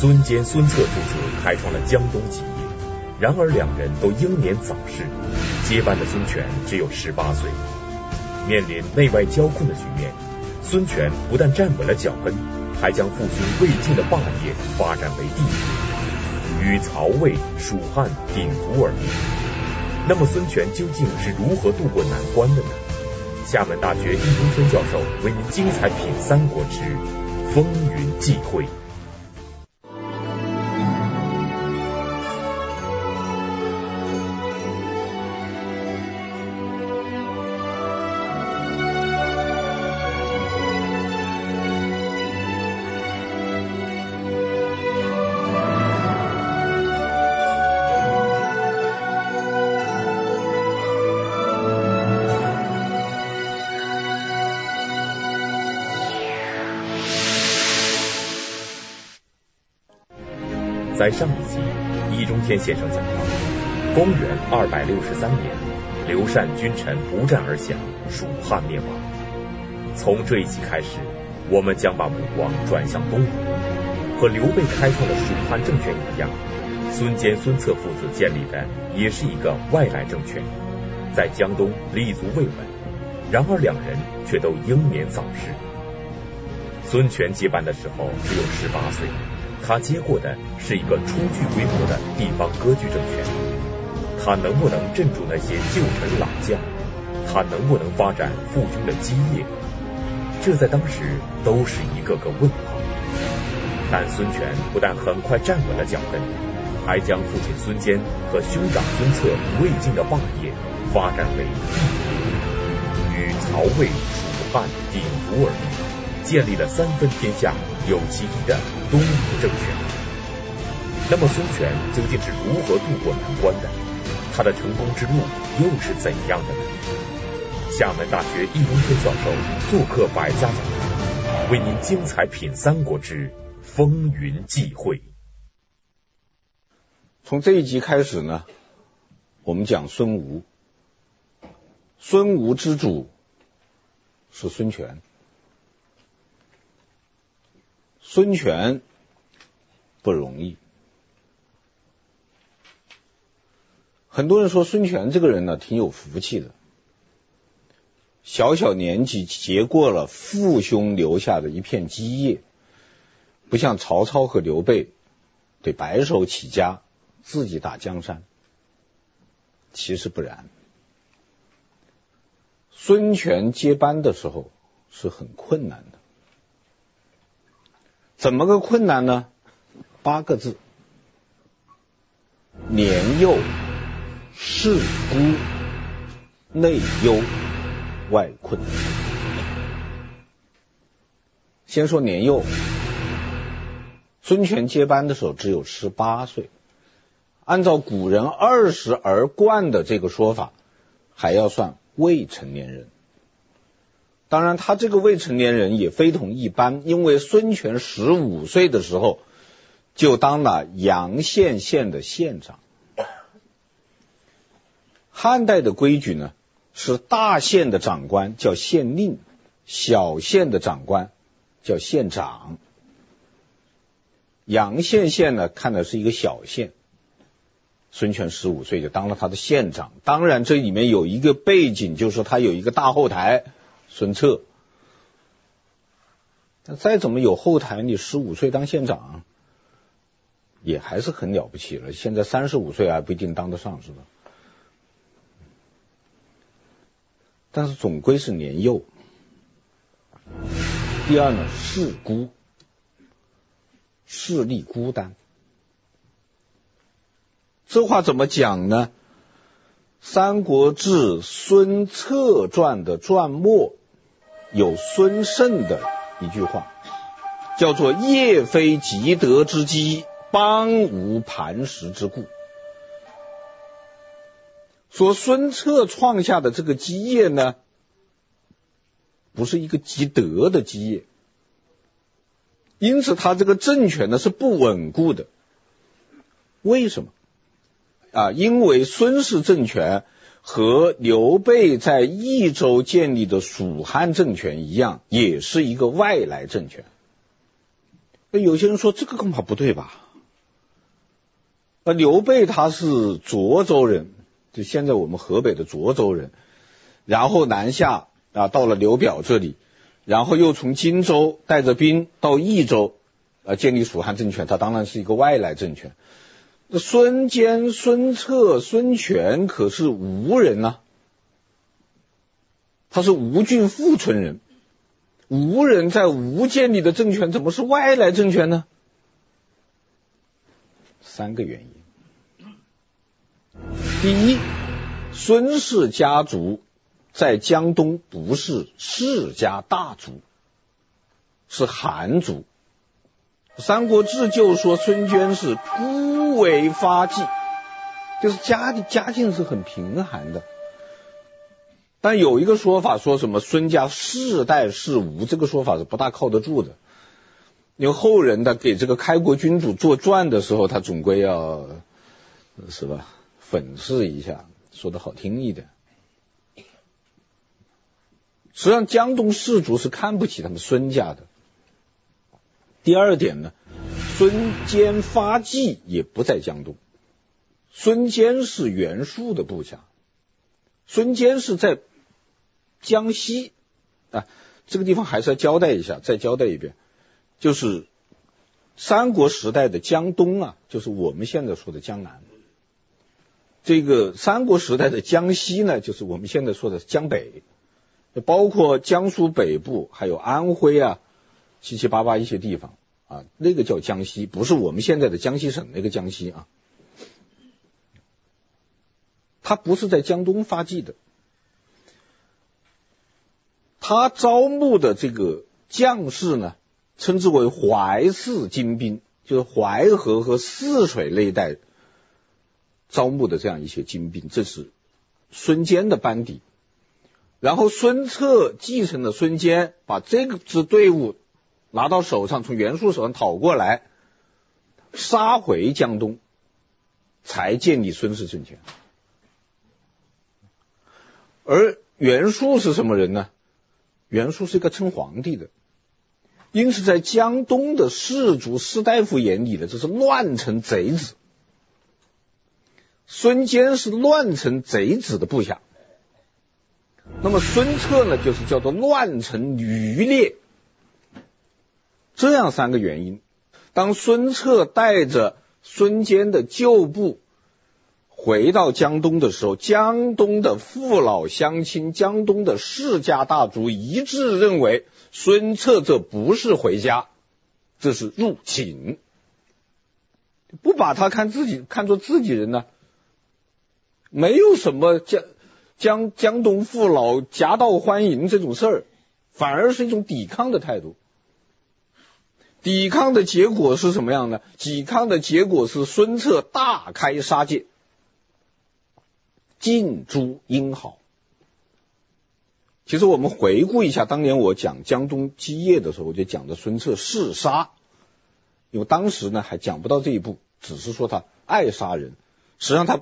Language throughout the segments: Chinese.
孙坚、孙策父子开创了江东基业，然而两人都英年早逝，接班的孙权只有十八岁。面临内外交困的局面，孙权不但站稳了脚跟，还将父兄魏晋的霸业发展为帝业，与曹魏、蜀汉鼎足而立。那么孙权究竟是如何渡过难关的呢？厦门大学易中天教授为您精彩品《三国之风云际会》。上一集，易中天先生讲到，公元二百六十三年，刘禅君臣不战而降，蜀汉灭亡。从这一集开始，我们将把目光转向东吴，和刘备开创的蜀汉政权一样，孙坚、孙策父子建立的也是一个外来政权，在江东立足未稳。然而两人却都英年早逝。孙权接班的时候只有十八岁。他接过的是一个初具规模的地方割据政权，他能不能镇住那些旧臣老将？他能不能发展父兄的基业？这在当时都是一个个问号。但孙权不但很快站稳了脚跟，还将父亲孙坚和兄长孙策魏晋的霸业发展为帝国，与曹魏、蜀汉鼎足而立，建立了三分天下。有其一的东吴政权，那么孙权究竟是如何渡过难关的？他的成功之路又是怎样的呢？厦门大学易中天教授做客百家讲坛，为您精彩品《三国之风云际会》。从这一集开始呢，我们讲孙吴，孙吴之主是孙权。孙权不容易，很多人说孙权这个人呢，挺有福气的，小小年纪接过了父兄留下的一片基业，不像曹操和刘备得白手起家自己打江山，其实不然，孙权接班的时候是很困难的。怎么个困难呢？八个字：年幼、事孤、内忧、外困。先说年幼，孙权接班的时候只有十八岁，按照古人二十而冠的这个说法，还要算未成年人。当然，他这个未成年人也非同一般，因为孙权十五岁的时候就当了阳羡县的县长。汉代的规矩呢，是大县的长官叫县令，小县的长官叫县长。阳羡县呢，看的是一个小县，孙权十五岁就当了他的县长。当然，这里面有一个背景，就是他有一个大后台。孙策，那再怎么有后台，你十五岁当县长，也还是很了不起了。现在三十五岁还不一定当得上，是吧？但是总归是年幼。第二呢，势孤，势力孤单。这话怎么讲呢？《三国志·孙策传》的传末。有孙胜的一句话，叫做“业非积德之基，邦无磐石之固”。说孙策创下的这个基业呢，不是一个积德的基业，因此他这个政权呢是不稳固的。为什么？啊，因为孙氏政权。和刘备在益州建立的蜀汉政权一样，也是一个外来政权。那有些人说这个恐怕不对吧？那刘备他是涿州人，就现在我们河北的涿州人，然后南下啊，到了刘表这里，然后又从荆州带着兵到益州啊，建立蜀汉政权。他当然是一个外来政权。那孙坚、孙策、孙权可是吴人呐、他是吴郡富春人。吴人在吴建立的政权怎么是外来政权呢？三个原因。第一，孙氏家族在江东不是世家大族，是寒族。《三国志》就说孙坚是孤为发迹，就是家里家境是很贫寒的。但有一个说法，说什么孙家世代是吴，这个说法是不大靠得住的。因为后人的给这个开国君主做传的时候，他总归要是吧，粉饰一下，说的好听一点。实际上，江东士族是看不起他们孙家的。第二点呢，孙坚发迹也不在江东，孙坚是袁术的部下，孙坚是在。江西啊，这个地方还是要交代一下，再交代一遍，就是三国时代的江东啊，就是我们现在说的江南。这个三国时代的江西呢，就是我们现在说的江北，包括江苏北部，还有安徽啊，七七八八一些地方啊，那个叫江西，不是我们现在的江西省那个江西啊。他不是在江东发迹的。他招募的这个将士呢，称之为淮泗精兵，就是淮河和泗水那一带招募的这样一些精兵，这是孙坚的班底。然后孙策继承了孙坚，把这个支队伍拿到手上，从袁术手上讨过来，杀回江东，才建立孙氏政权。而袁术是什么人呢？袁术是一个称皇帝的，因此在江东的士族士大夫眼里呢，这是乱臣贼子。孙坚是乱臣贼子的部下，那么孙策呢，就是叫做乱臣余烈。这样三个原因，当孙策带着孙坚的旧部。回到江东的时候，江东的父老乡亲、江东的世家大族一致认为，孙策这不是回家，这是入侵，不把他看自己看作自己人呢，没有什么江江江东父老夹道欢迎这种事儿，反而是一种抵抗的态度。抵抗的结果是什么样呢？抵抗的结果是孙策大开杀戒。尽诛英豪。其实我们回顾一下，当年我讲江东基业的时候，我就讲的孙策嗜杀，因为当时呢还讲不到这一步，只是说他爱杀人。实际上他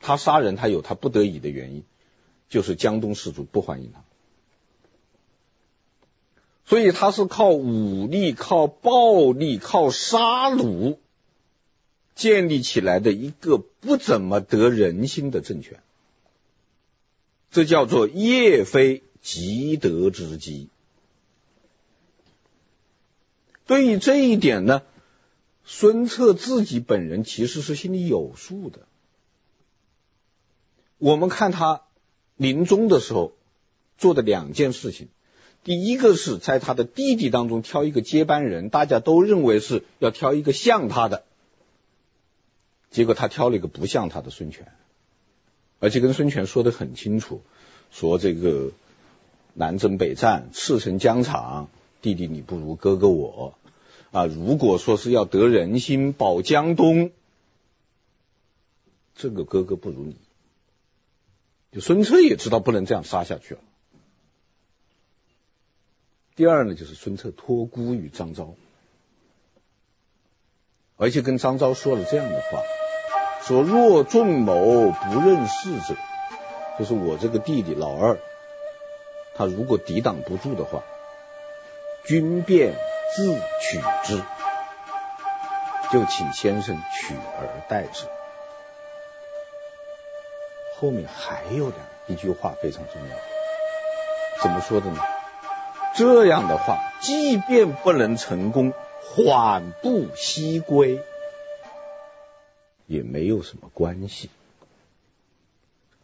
他杀人，他有他不得已的原因，就是江东士族不欢迎他，所以他是靠武力、靠暴力、靠杀戮建立起来的一个不怎么得人心的政权。这叫做业非既得之机。对于这一点呢，孙策自己本人其实是心里有数的。我们看他临终的时候做的两件事情，第一个是在他的弟弟当中挑一个接班人，大家都认为是要挑一个像他的，结果他挑了一个不像他的孙权。而且跟孙权说的很清楚，说这个南征北战，赤城疆场，弟弟你不如哥哥我啊！如果说是要得人心，保江东，这个哥哥不如你。就孙策也知道不能这样杀下去了。第二呢，就是孙策托孤于张昭，而且跟张昭说了这样的话。说若仲谋不任事者，就是我这个弟弟老二，他如果抵挡不住的话，君便自取之。就请先生取而代之。后面还有两一句话非常重要，怎么说的呢？这样的话，即便不能成功，缓步西归也没有什么关系。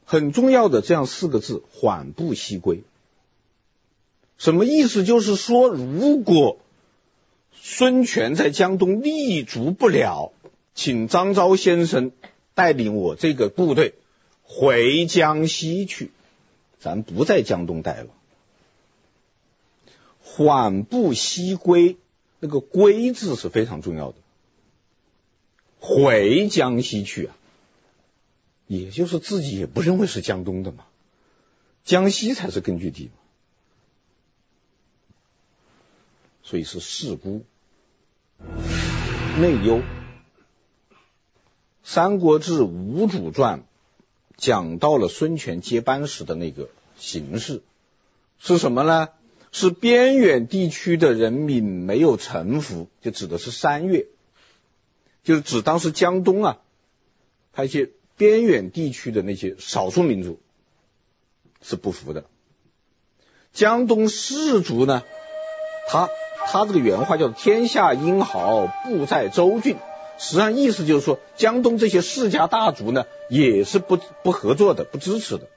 很重要的这样四个字“缓步西归”，什么意思？就是说，如果孙权在江东立足不了，请张昭先生带领我这个部队。回江西去，咱不在江东待了。缓步西归，那个“归”字是非常重要的。回江西去啊，也就是自己也不认为是江东的嘛，江西才是根据地嘛。所以是事孤，内忧。《三国志·吴主传》。讲到了孙权接班时的那个形势是什么呢？是边远地区的人民没有臣服，就指的是山岳，就是指当时江东啊，他一些边远地区的那些少数民族是不服的。江东士族呢，他他这个原话叫“天下英豪布在州郡”。实际上意思就是说，江东这些世家大族呢，也是不不合作的，不支持的。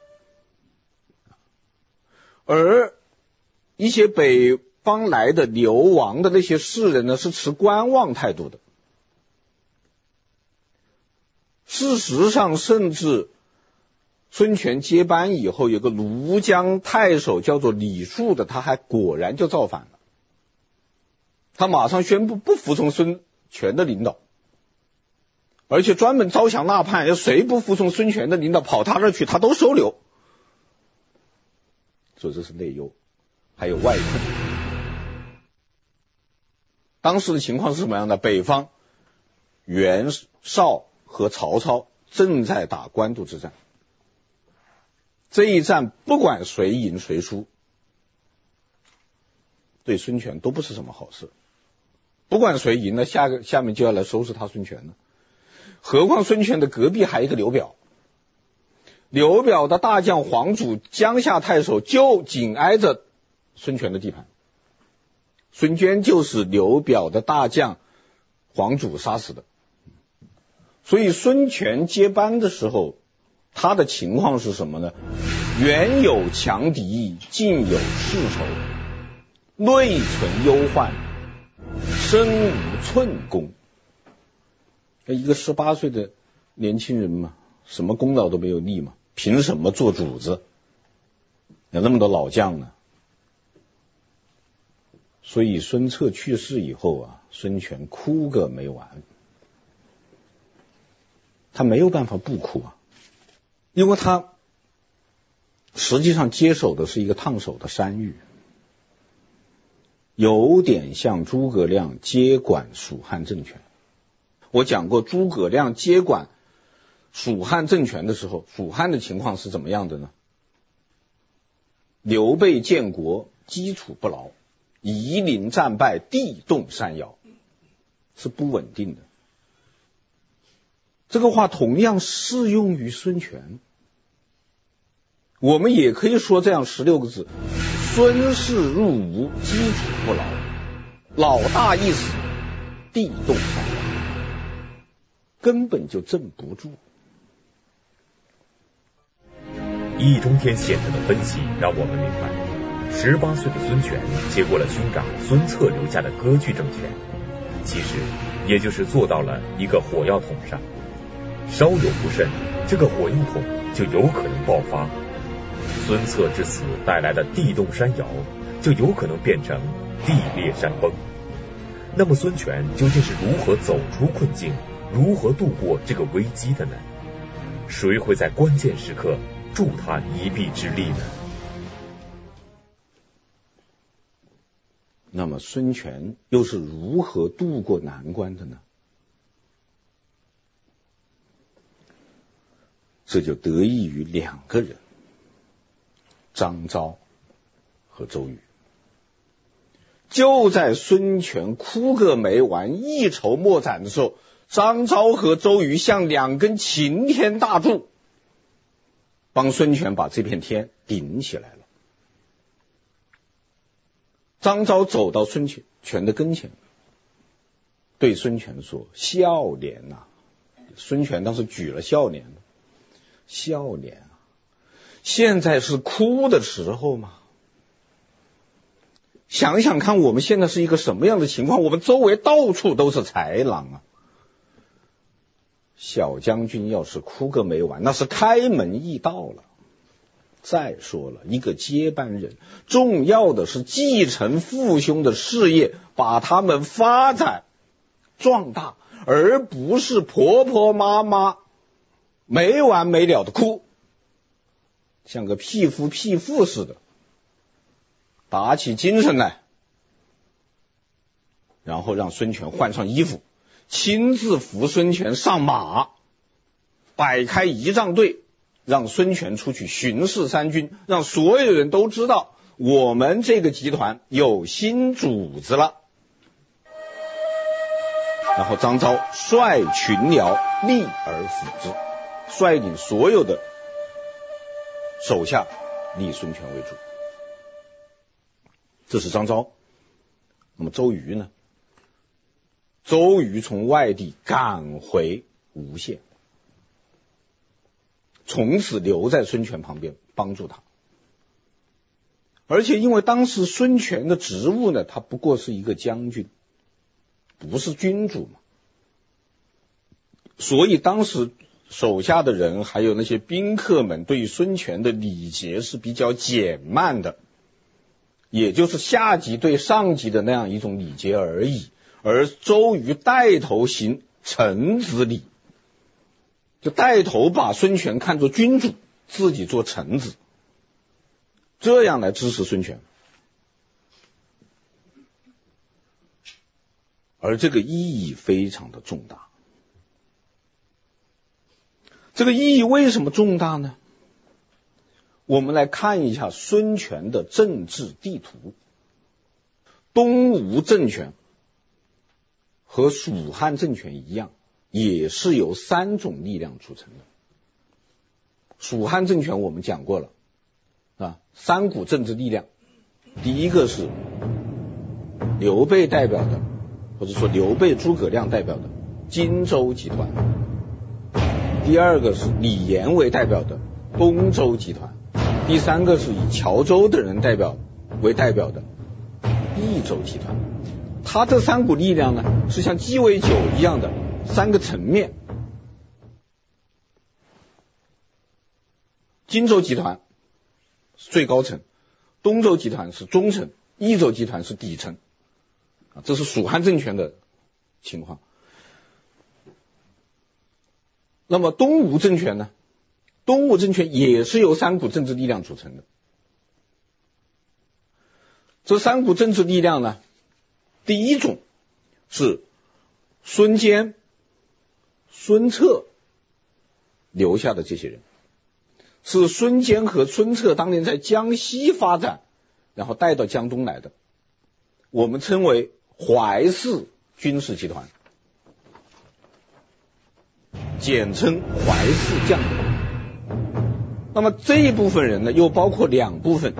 而一些北方来的流亡的那些士人呢，是持观望态度的。事实上，甚至孙权接班以后，有个庐江太守叫做李树的，他还果然就造反了。他马上宣布不服从孙权的领导。而且专门招降纳叛，要谁不服从孙权的领导跑他那去，他都收留。所以这是内忧，还有外困。当时的情况是什么样的？北方袁绍和曹操正在打官渡之战，这一战不管谁赢谁输，对孙权都不是什么好事。不管谁赢了，下个下面就要来收拾他孙权了。何况孙权的隔壁还有一个刘表，刘表的大将黄祖江夏太守就紧挨着孙权的地盘，孙坚就是刘表的大将黄祖杀死的，所以孙权接班的时候，他的情况是什么呢？远有强敌，近有世仇，内存忧患，身无寸功。一个十八岁的年轻人嘛，什么功劳都没有立嘛，凭什么做主子？有那么多老将呢。所以孙策去世以后啊，孙权哭个没完。他没有办法不哭啊，因为他实际上接手的是一个烫手的山芋，有点像诸葛亮接管蜀汉政权。我讲过，诸葛亮接管蜀汉政权的时候，蜀汉的情况是怎么样的呢？刘备建国基础不牢，夷陵战败，地动山摇，是不稳定的。这个话同样适用于孙权。我们也可以说这样十六个字：孙氏入吴，基础不牢，老大一死，地动山摇。根本就镇不住。易中天先生的分析让我们明白，十八岁的孙权接过了兄长孙策留下的割据政权，其实也就是做到了一个火药桶上，稍有不慎，这个火药桶就有可能爆发。孙策之死带来的地动山摇，就有可能变成地裂山崩。那么孙权究竟是如何走出困境？如何度过这个危机的呢？谁会在关键时刻助他一臂之力呢？那么孙权又是如何渡过难关的呢？这就得益于两个人：张昭和周瑜。就在孙权哭个没完、一筹莫展的时候，张昭和周瑜像两根擎天大柱，帮孙权把这片天顶起来了。张昭走到孙权的跟前，对孙权说：“孝廉呐！”孙权当时举了孝廉，孝廉啊，现在是哭的时候吗？想想看，我们现在是一个什么样的情况？我们周围到处都是豺狼啊！小将军要是哭个没完，那是开门易道了。再说了，一个接班人，重要的是继承父兄的事业，把他们发展壮大，而不是婆婆妈妈没完没了的哭，像个屁夫屁妇似的。打起精神来，然后让孙权换上衣服，亲自扶孙权上马，摆开仪仗队，让孙权出去巡视三军，让所有人都知道我们这个集团有新主子了。然后张昭率群僚立而辅之，率领所有的手下立孙权为主。这是张昭，那么周瑜呢？周瑜从外地赶回吴县，从此留在孙权旁边帮助他。而且因为当时孙权的职务呢，他不过是一个将军，不是君主嘛，所以当时手下的人还有那些宾客们对于孙权的礼节是比较减慢的。也就是下级对上级的那样一种礼节而已，而周瑜带头行臣子礼，就带头把孙权看作君主，自己做臣子，这样来支持孙权，而这个意义非常的重大。这个意义为什么重大呢？我们来看一下孙权的政治地图。东吴政权和蜀汉政权一样，也是由三种力量组成的。蜀汉政权我们讲过了，啊，三股政治力量，第一个是刘备代表的，或者说刘备、诸葛亮代表的荆州集团；第二个是李严为代表的东周集团。第三个是以譙州的人代表为代表的益州集团，他这三股力量呢，是像鸡尾酒一样的三个层面。荆州集团是最高层，东周集团是中层，益州集团是底层。啊，这是蜀汉政权的情况。那么东吴政权呢？东吴政权也是由三股政治力量组成的。这三股政治力量呢，第一种是孙坚、孙策留下的这些人，是孙坚和孙策当年在江西发展，然后带到江东来的，我们称为淮泗军事集团，简称淮泗将领。那么这一部分人呢，又包括两部分，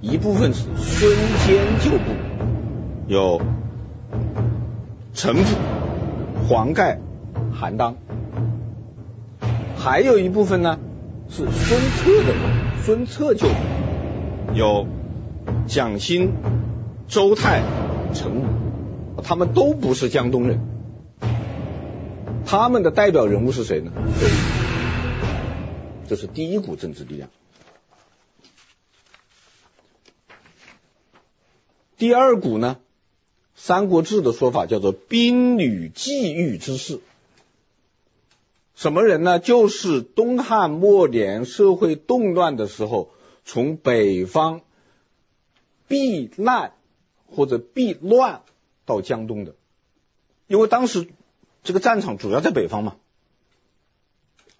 一部分是孙坚旧部，有陈普、黄盖、韩当；还有一部分呢是孙策的人，孙策就，有蒋欣、周泰、陈武，他们都不是江东人，他们的代表人物是谁呢？这是第一股政治力量。第二股呢，《三国志》的说法叫做兵旅济豫之士。什么人呢？就是东汉末年社会动乱的时候，从北方避难或者避乱到江东的。因为当时这个战场主要在北方嘛。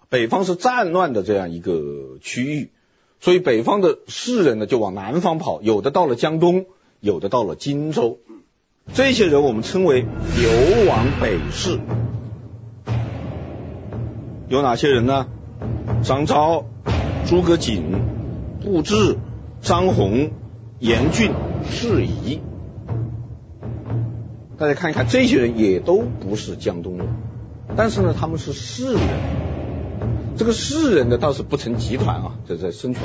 北方是战乱的这样一个区域，所以北方的士人呢就往南方跑，有的到了江东，有的到了荆州。这些人我们称为流亡北士。有哪些人呢？张昭、诸葛瑾、步智、张宏、严峻、士仪。大家看一看，这些人也都不是江东人，但是呢，他们是士人。这个士人呢，倒是不成集团啊。这在孙权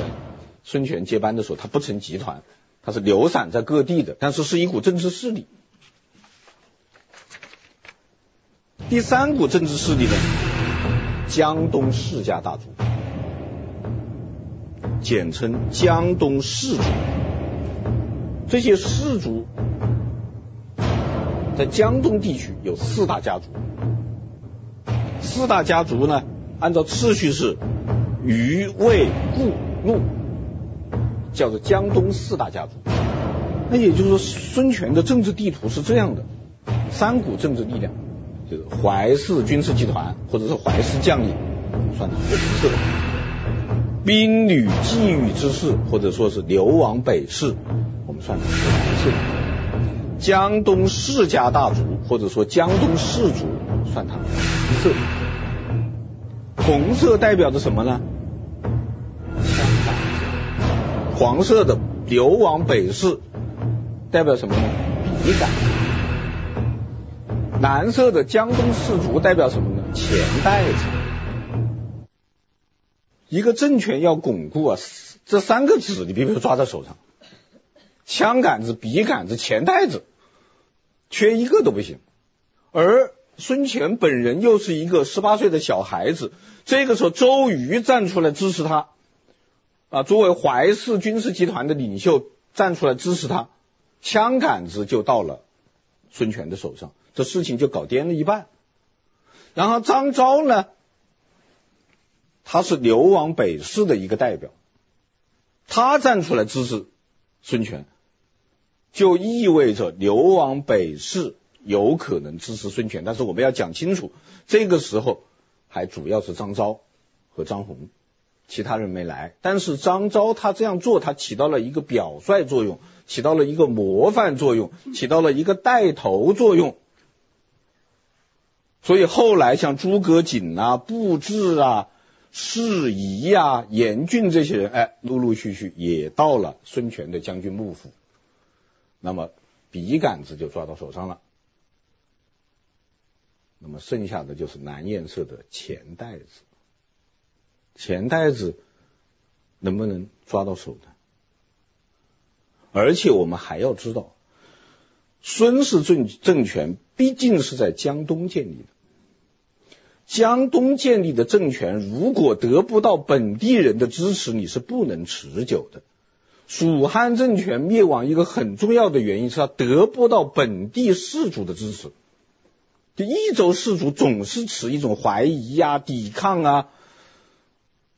孙权接班的时候，他不成集团，他是流散在各地的，但是是一股政治势力。第三股政治势力呢，江东世家大族，简称江东士族。这些氏族在江东地区有四大家族，四大家族呢，按照次序是虞、魏、顾、陆，叫做江东四大家族。那也就是说，孙权的政治地图是这样的：三股政治力量。就是淮氏军事集团，或者是淮氏将领，算他红色；兵旅际遇之士，或者说是流亡北市，我们算他蓝色；江东世家大族，或者说江东士族，算他红色。红色代表着什么呢？羌杆。黄色的流亡北市代表什么呢？笔杆。蓝色的江东士族代表什么呢？钱袋子。一个政权要巩固啊，这三个子你必须抓在手上：枪杆子、笔杆子、钱袋子，缺一个都不行。而孙权本人又是一个十八岁的小孩子，这个时候周瑜站出来支持他，啊，作为淮氏军事集团的领袖站出来支持他，枪杆子就到了孙权的手上。这事情就搞掂了一半，然后张昭呢，他是流亡北市的一个代表，他站出来支持孙权，就意味着流亡北市有可能支持孙权。但是我们要讲清楚，这个时候还主要是张昭和张宏，其他人没来。但是张昭他这样做，他起到了一个表率作用，起到了一个模范作用，起到了一个带头作用。所以后来像诸葛瑾啊、步智啊、士仪啊、严峻这些人，哎，陆陆续续也到了孙权的将军幕府，那么笔杆子就抓到手上了，那么剩下的就是蓝颜色的钱袋子，钱袋子能不能抓到手呢？而且我们还要知道。孙氏政政权毕竟是在江东建立的，江东建立的政权如果得不到本地人的支持，你是不能持久的。蜀汉政权灭亡一个很重要的原因是他得不到本地士族的支持，就益州士族总是持一种怀疑呀、抵抗啊、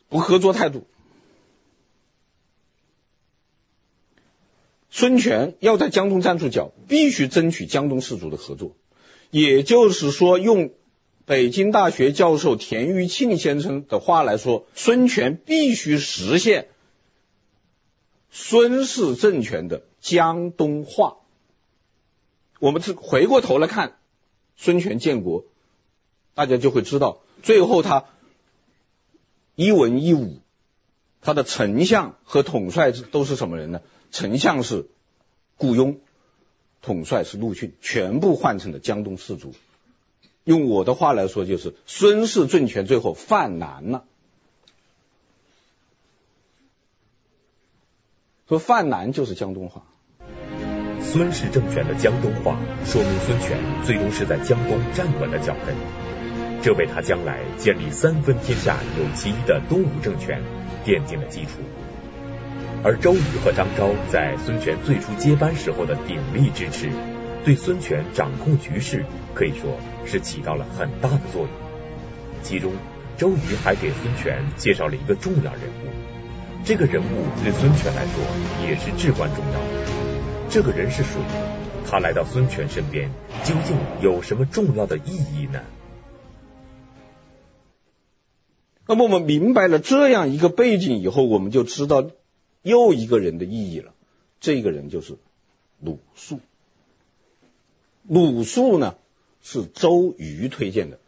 不合作态度。孙权要在江东站住脚，必须争取江东士族的合作。也就是说，用北京大学教授田余庆先生的话来说，孙权必须实现孙氏政权的江东化。我们是回过头来看孙权建国，大家就会知道，最后他一文一武，他的丞相和统帅都是什么人呢？丞相是顾雍，统帅是陆逊，全部换成了江东士族。用我的话来说，就是孙氏政权最后泛蓝了。说泛蓝就是江东化。孙氏政权的江东化，说明孙权最终是在江东站稳了脚跟，这为他将来建立三分天下有其一的东吴政权奠定了基础。而周瑜和张昭在孙权最初接班时候的鼎力支持，对孙权掌控局势可以说是起到了很大的作用。其中，周瑜还给孙权介绍了一个重要人物，这个人物对孙权来说也是至关重要的。这个人是谁？他来到孙权身边，究竟有什么重要的意义呢？那么我们明白了这样一个背景以后，我们就知道。又一个人的意义了，这个人就是鲁肃。鲁肃呢是周瑜推荐的。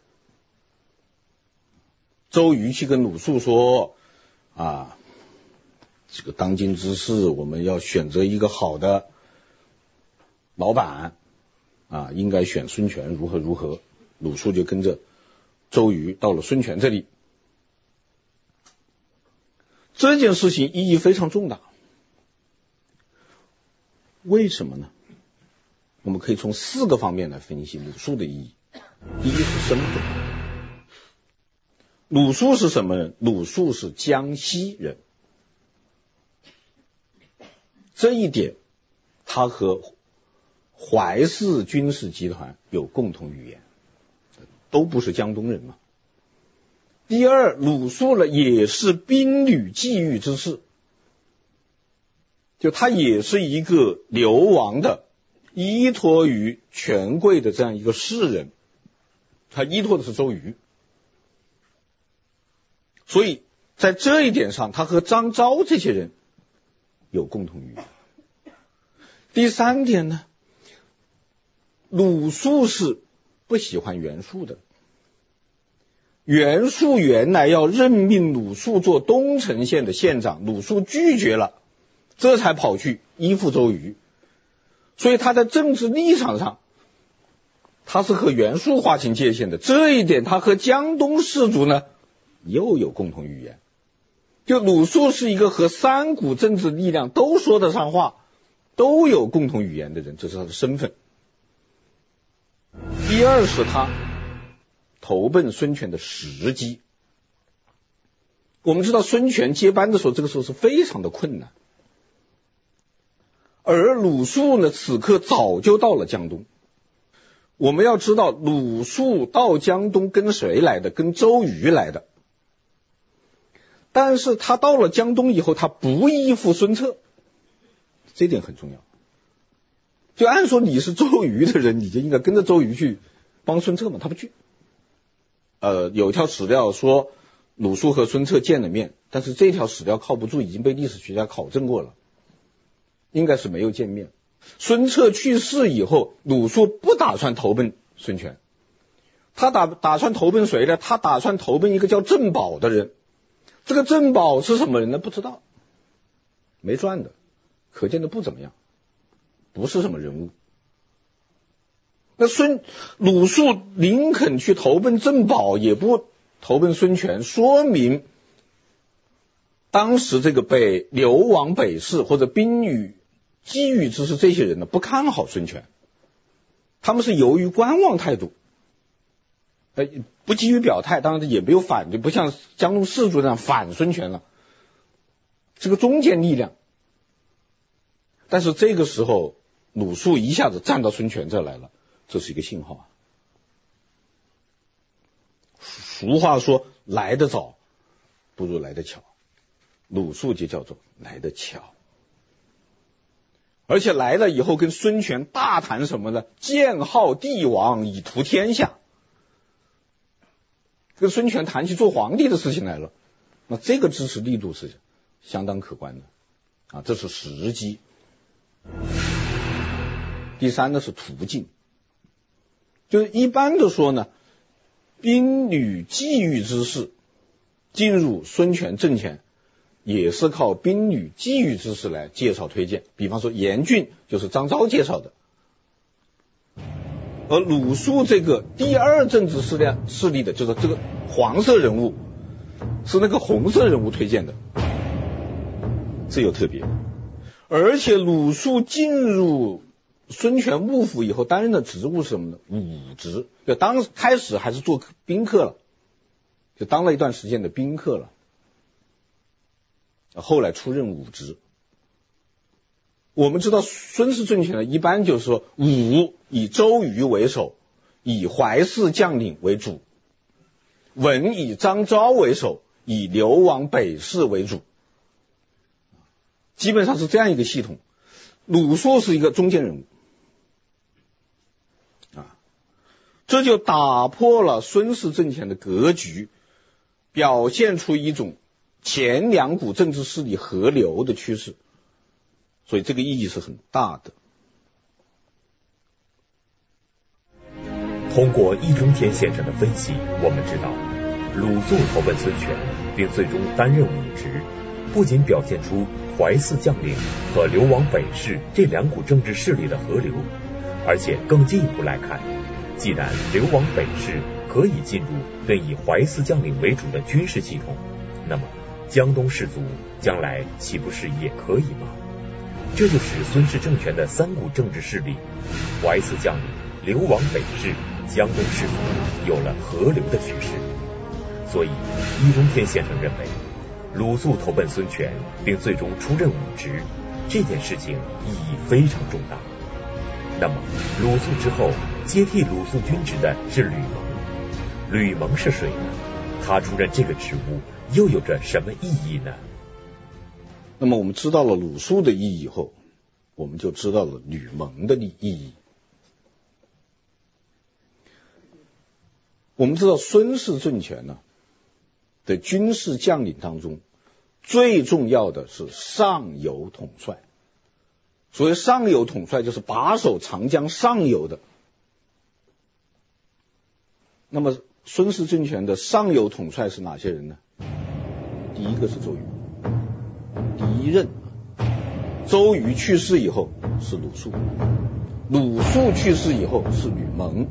周瑜去跟鲁肃说：“啊，这个当今之世，我们要选择一个好的老板，啊，应该选孙权，如何如何。”鲁肃就跟着周瑜到了孙权这里。这件事情意义非常重大，为什么呢？我们可以从四个方面来分析鲁肃的意义。第一是身份。鲁肃是什么人？鲁肃是江西人，这一点他和淮氏军事集团有共同语言，都不是江东人嘛。第二，鲁肃呢也是兵旅际遇之士，就他也是一个流亡的、依托于权贵的这样一个士人，他依托的是周瑜。所以在这一点上，他和张昭这些人有共同语言。第三点呢，鲁肃是不喜欢袁术的。袁术原来要任命鲁肃做东城县的县长，鲁肃拒绝了，这才跑去依附周瑜。所以他在政治立场上，他是和袁术划清界限的。这一点，他和江东士族呢，又有共同语言，就鲁肃是一个和三股政治力量都说得上话、都有共同语言的人，这是他的身份。第二是他投奔孙权的时机。我们知道孙权接班的时候，这个时候是非常的困难，而鲁肃呢，此刻早就到了江东。我们要知道，鲁肃到江东跟谁来的？跟周瑜来的。但是他到了江东以后，他不依附孙策，这点很重要。就按说你是周瑜的人，你就应该跟着周瑜去帮孙策嘛，他不去。呃，有一条史料说鲁肃和孙策见了面，但是这条史料靠不住，已经被历史学家考证过了，应该是没有见面。孙策去世以后，鲁肃不打算投奔孙权，他打打算投奔谁呢？他打算投奔一个叫郑宝的人。这个郑宝是什么人呢？不知道，没传的，可见的不怎么样，不是什么人物。那孙鲁肃宁肯去投奔郑宝，也不投奔孙权，说明当时这个被流亡北士或者兵履际遇之士这些人呢，不看好孙权，他们是由于观望态度。呃，不急于表态，当然也没有反对，不像江东士族那样反孙权了，是个中坚力量。但是这个时候，鲁肃一下子站到孙权这来了，这是一个信号啊。俗话说，来得早不如来得巧，鲁肃就叫做来得巧，而且来了以后跟孙权大谈什么呢？建号帝王以图天下。跟孙权谈起做皇帝的事情来了，那这个支持力度是相当可观的啊，这是时机。第三呢是途径，就是一般的说呢，兵履际遇之士进入孙权政权，也是靠兵旅际遇之士来介绍推荐，比方说严峻就是张昭介绍的。而鲁肃这个第二政治势力势力的，就是这个黄色人物，是那个红色人物推荐的，这有特别。而且鲁肃进入孙权幕府以后，担任的职务是什么呢？武职，就当开始还是做宾客了，就当了一段时间的宾客了，后来出任武职。我们知道孙氏政权呢，一般就是说武以周瑜为首，以怀氏将领为主；文以张昭为首，以流亡北士为主。基本上是这样一个系统。鲁肃是一个中间人物，啊，这就打破了孙氏政权的格局，表现出一种前两股政治势力合流的趋势。所以这个意义是很大的。通过易中天先生的分析，我们知道鲁肃投奔孙权，并最终担任武职，不仅表现出淮泗将领和流亡北市这两股政治势力的合流，而且更进一步来看，既然流亡北市可以进入对以淮泗将领为主的军事系统，那么江东士族将来岂不是也可以吗？这就使孙氏政权的三股政治势力——淮泗将领、流亡北市、江东士族——有了合流的趋势。所以，易中天先生认为，鲁肃投奔孙权并最终出任武职这件事情意义非常重大。那么，鲁肃之后接替鲁肃军职的是吕蒙。吕蒙是谁呢？他出任这个职务又有着什么意义呢？那么我们知道了鲁肃的意义后，我们就知道了吕蒙的意义。我们知道孙氏政权呢，的军事将领当中，最重要的是上游统帅。所谓上游统帅，就是把守长江上游的。那么孙氏政权的上游统帅是哪些人呢？第一个是周瑜。第一任，周瑜去世以后是鲁肃，鲁肃去世以后是吕蒙，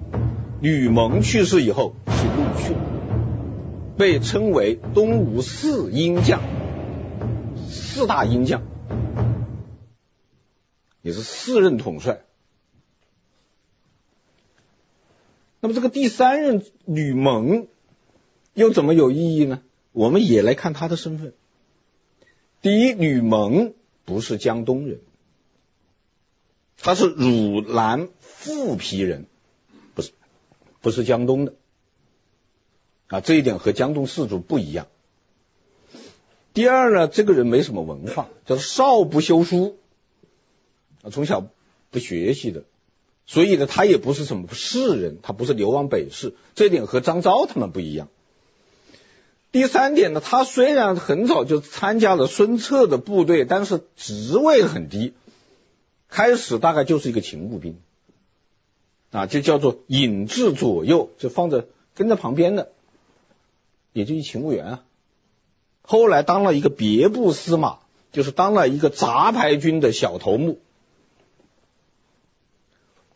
吕蒙去世以后是陆逊，被称为东吴四英将，四大英将，也是四任统帅。那么这个第三任吕蒙又怎么有意义呢？我们也来看他的身份。第一，吕蒙不是江东人，他是汝南富皮人，不是，不是江东的，啊，这一点和江东士族不一样。第二呢，这个人没什么文化，叫少不修书，啊，从小不学习的，所以呢，他也不是什么士人，他不是流亡北市，这点和张昭他们不一样。第三点呢，他虽然很早就参加了孙策的部队，但是职位很低，开始大概就是一个勤务兵，啊，就叫做引至左右，就放在跟在旁边的，也就一勤务员啊。后来当了一个别部司马，就是当了一个杂牌军的小头目，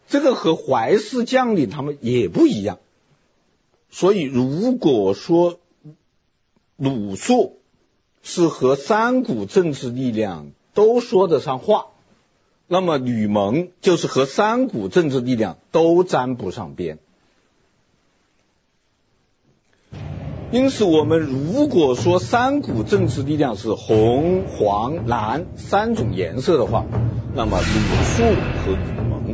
这个和淮氏将领他们也不一样，所以如果说。鲁肃是和三股政治力量都说得上话，那么吕蒙就是和三股政治力量都沾不上边。因此，我们如果说三股政治力量是红、黄、蓝三种颜色的话，那么鲁肃和吕蒙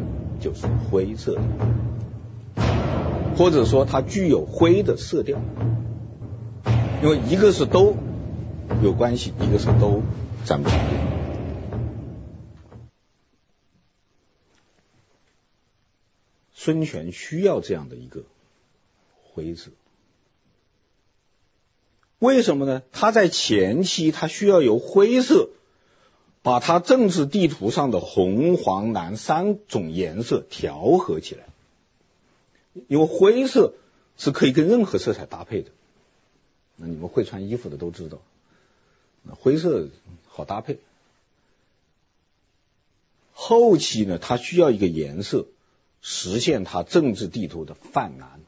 是灰色的，或者说它具有灰的色调。因为一个是都有关系，一个是都沾不上。孙权需要这样的一个灰色，为什么呢？他在前期他需要有灰色把他政治地图上的红、黄、蓝三种颜色调和起来，因为灰色是可以跟任何色彩搭配的。那你们会穿衣服的都知道，灰色好搭配。后期呢，它需要一个颜色实现它政治地图的泛蓝。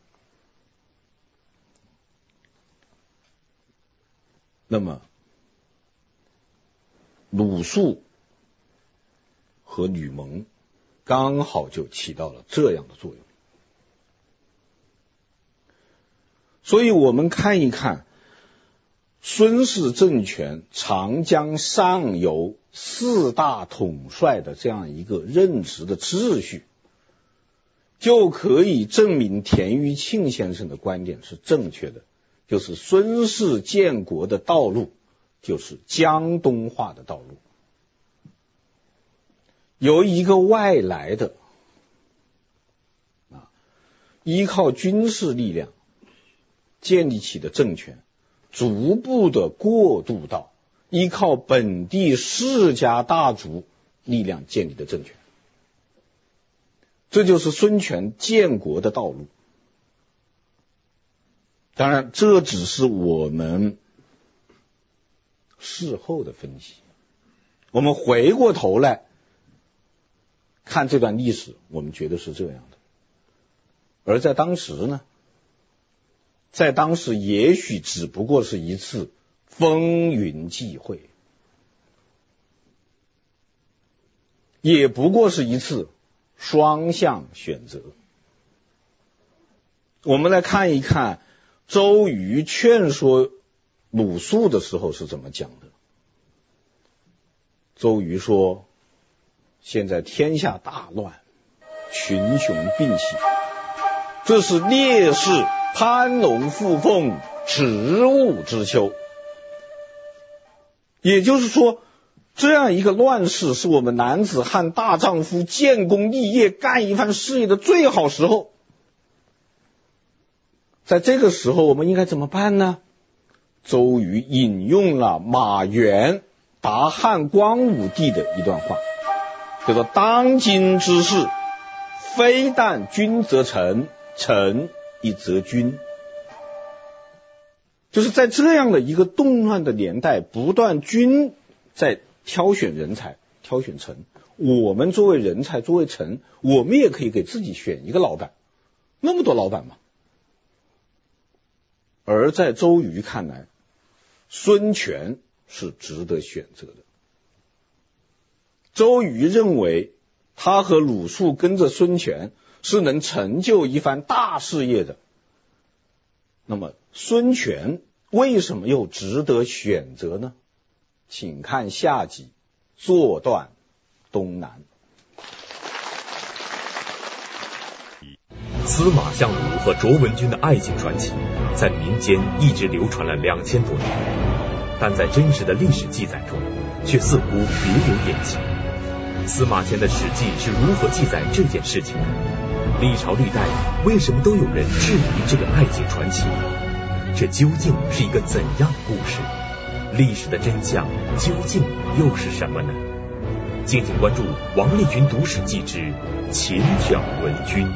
那么，鲁肃和吕蒙刚好就起到了这样的作用。所以我们看一看。孙氏政权长江上游四大统帅的这样一个任职的秩序，就可以证明田余庆先生的观点是正确的，就是孙氏建国的道路就是江东化的道路，由一个外来的啊，依靠军事力量建立起的政权。逐步的过渡到依靠本地世家大族力量建立的政权，这就是孙权建国的道路。当然，这只是我们事后的分析。我们回过头来看这段历史，我们觉得是这样的。而在当时呢，在当时也许只不过是一次风云际会，也不过是一次双向选择。我们来看一看周瑜劝说鲁肃的时候是怎么讲的。周瑜说：“现在天下大乱，群雄并起，这是烈士攀龙附凤，耻侮之秋。也就是说，这样一个乱世，是我们男子汉大丈夫建功立业、干一番事业的最好时候。”在这个时候，我们应该怎么办呢？周瑜引用了马援答汉光武帝的一段话，叫做“当今之事，非但君则臣，臣亦则君”。就是在这样的一个动乱的年代，不断君在挑选人才、挑选臣，我们作为人才、作为臣，我们也可以给自己选一个老板，那么多老板嘛。而在周瑜看来，孙权是值得选择的。周瑜认为，他和鲁肃跟着孙权是能成就一番大事业的。那么，孙权为什么又值得选择呢？请看下集《坐断东南》。司马相如和卓文君的爱情传奇，在民间一直流传了两千多年，但在真实的历史记载中，却似乎别有隐情。司马迁的《史记》是如何记载这件事情的？历朝历代为什么都有人质疑这个爱情传奇？这究竟是一个怎样的故事？历史的真相究竟又是什么呢？敬请关注王立群读《史记》之《秦挑文君》。